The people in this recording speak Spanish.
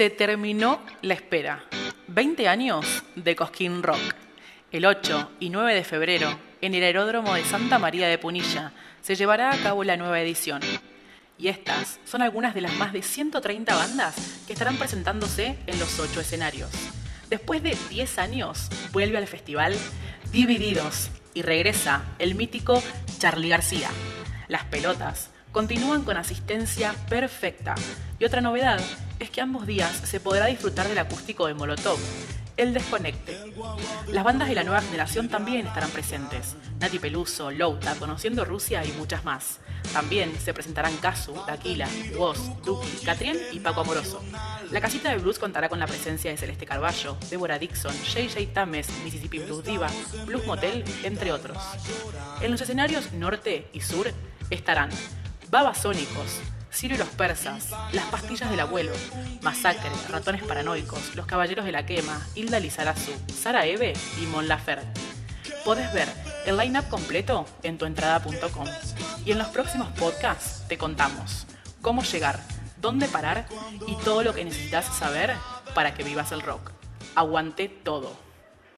Se terminó la espera. 20 años de Cosquín Rock. El 8 y 9 de febrero, en el aeródromo de Santa María de Punilla, se llevará a cabo la nueva edición. Y estas son algunas de las más de 130 bandas que estarán presentándose en los ocho escenarios. Después de 10 años, vuelve al festival Divididos y regresa el mítico Charlie García. Las pelotas continúan con asistencia perfecta. Y otra novedad es que ambos días se podrá disfrutar del acústico de Molotov, el desconecte. Las bandas de la nueva generación también estarán presentes. Nati Peluso, Louta, Conociendo Rusia y muchas más. También se presentarán Casu, Daquila, Woz, Duki, Catrien y Paco Amoroso. La casita de blues contará con la presencia de Celeste Carballo, Deborah Dixon, JJ Tames, Mississippi Blues Diva, Blues Motel, entre otros. En los escenarios norte y sur estarán Babasónicos, Ciro y los persas, Las pastillas del abuelo, Masacre, Ratones paranoicos, Los caballeros de la quema, Hilda Lizarazu, Sara Eve y Mon Laferte. Podés ver el line-up completo en tuentrada.com. Y en los próximos podcasts te contamos cómo llegar, dónde parar y todo lo que necesitas saber para que vivas el rock. Aguante todo.